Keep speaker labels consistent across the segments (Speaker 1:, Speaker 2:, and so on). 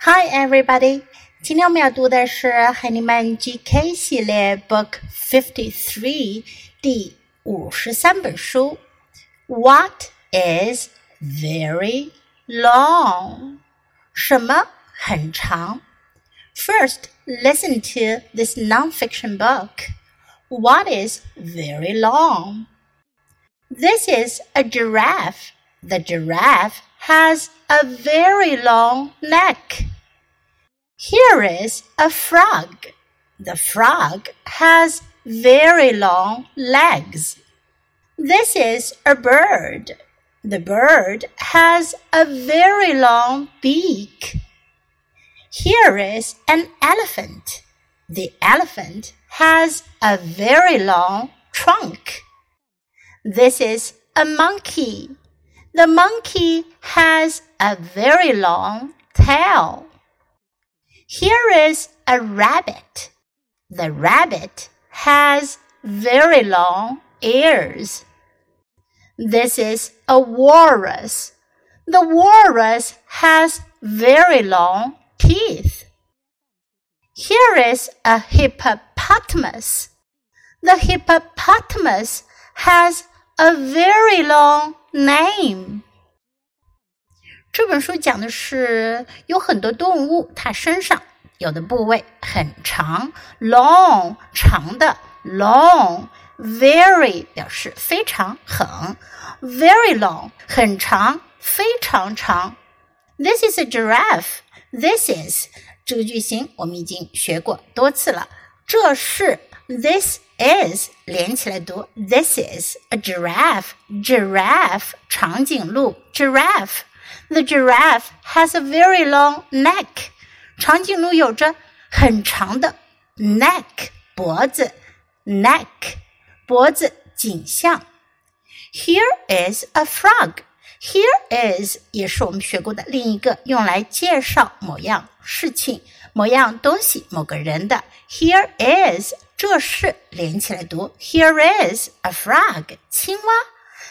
Speaker 1: Hi, everybody！今天我们要读的是海尼曼 GK 系列 Book Fifty Three 第五十三本书。What is very long？什么很长？First, listen to this nonfiction book. What is very long? This is a giraffe. The giraffe has a very long neck. Here is a frog. The frog has very long legs. This is a bird. The bird has a very long beak. Here is an elephant. The elephant has a very long trunk. This is a monkey. The monkey has a very long tail. Here is a rabbit. The rabbit has very long ears. This is a walrus. The walrus has very long teeth. Here is a hippopotamus. The hippopotamus has a very long name. 这本书讲的是有很多动物，它身上有的部位很长，long 长的，long，very 表示非常很，very long 很长，非常长。This is a giraffe. This is 这个句型我们已经学过多次了。这是 this is 连起来读，this is a giraffe. Giraffe 长颈鹿，giraffe。the giraffe has a very long neck. 长颈鹿有着很长的 neck 脖子，neck 脖子颈项。Here is a frog. Here is 也是我们学过的另一个用来介绍某样事情、某样东西、某个人的。Here is 这是连起来读。Here is a frog 青蛙。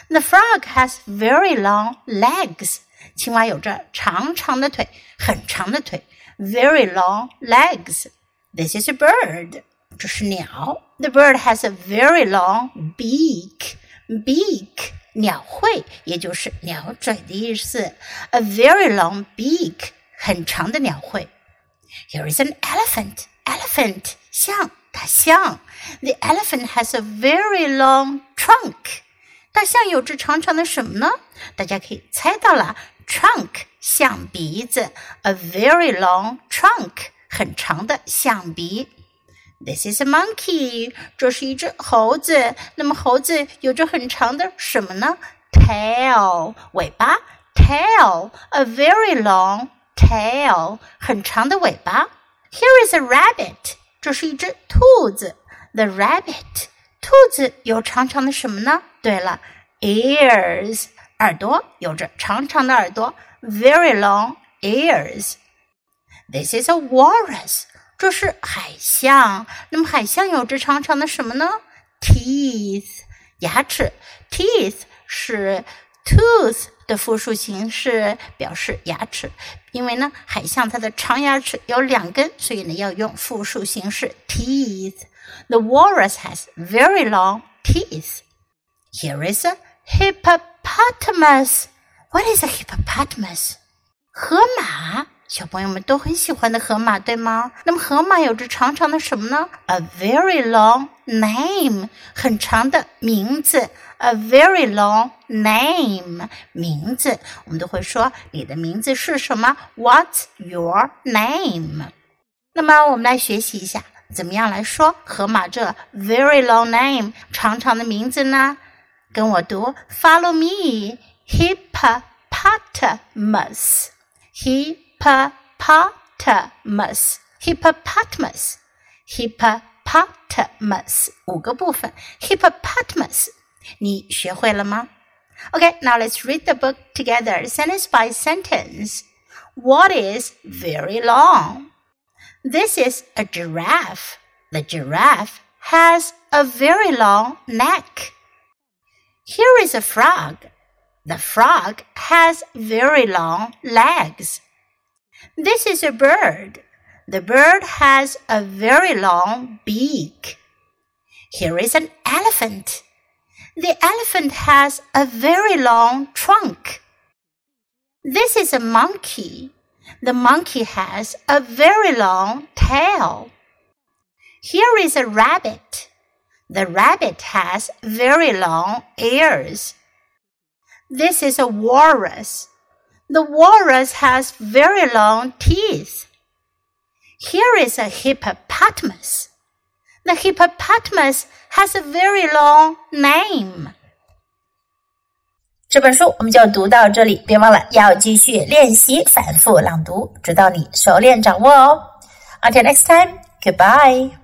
Speaker 1: The frog has very long legs. 青蛙有着长长的腿，很长的腿，very long legs. This is a bird. 这是鸟。The bird has a very long beak. Beak 鸟喙，也就是鸟嘴的意思。A very long beak 很长的鸟喙。Here is an elephant. Elephant 象， 大象。The elephant has a very long trunk. 大象有着长长的什么呢？大家可以猜到了，trunk 象鼻子，a very long trunk 很长的象鼻。This is a monkey，这是一只猴子。那么猴子有着很长的什么呢？tail 尾巴，tail，a very long tail 很长的尾巴。Here is a rabbit， 这是一只兔子，the rabbit。兔子有长长的什么呢？对了，ears 耳朵有着长长的耳朵，very long ears。This is a walrus，这是海象。那么海象有着长长的什么呢？teeth 牙齿，teeth 是 tooth 的复数形式，表示牙齿。因为呢，海象它的长牙齿有两根，所以呢要用复数形式 teeth。The walrus has very long teeth. Here is a hippopotamus. What is a hippopotamus? 河马， 小朋友们都很喜欢的河马，对吗？那么河马有着长长的什么呢？A very long name，很长的名字。A very long name，名字，我们都会说你的名字是什么？What's your name？那么我们来学习一下。怎么样来说河马这 very long name 长长的名字呢？跟我读，Follow me, hippopotamus. He hippopotamus, hippopotamus, hippopotamus 五个部分，hippopotamus 你学会了吗？Okay, now let's read the book together, sentence by sentence. What is very long? This is a giraffe. The giraffe has a very long neck. Here is a frog. The frog has very long legs. This is a bird. The bird has a very long beak. Here is an elephant. The elephant has a very long trunk. This is a monkey. The monkey has a very long tail. Here is a rabbit. The rabbit has very long ears. This is a walrus. The walrus has very long teeth. Here is a hippopotamus. The hippopotamus has a very long name.
Speaker 2: 这本书我们就读到这里，别忘了要继续练习反复朗读，直到你熟练掌握哦。Until next time, goodbye.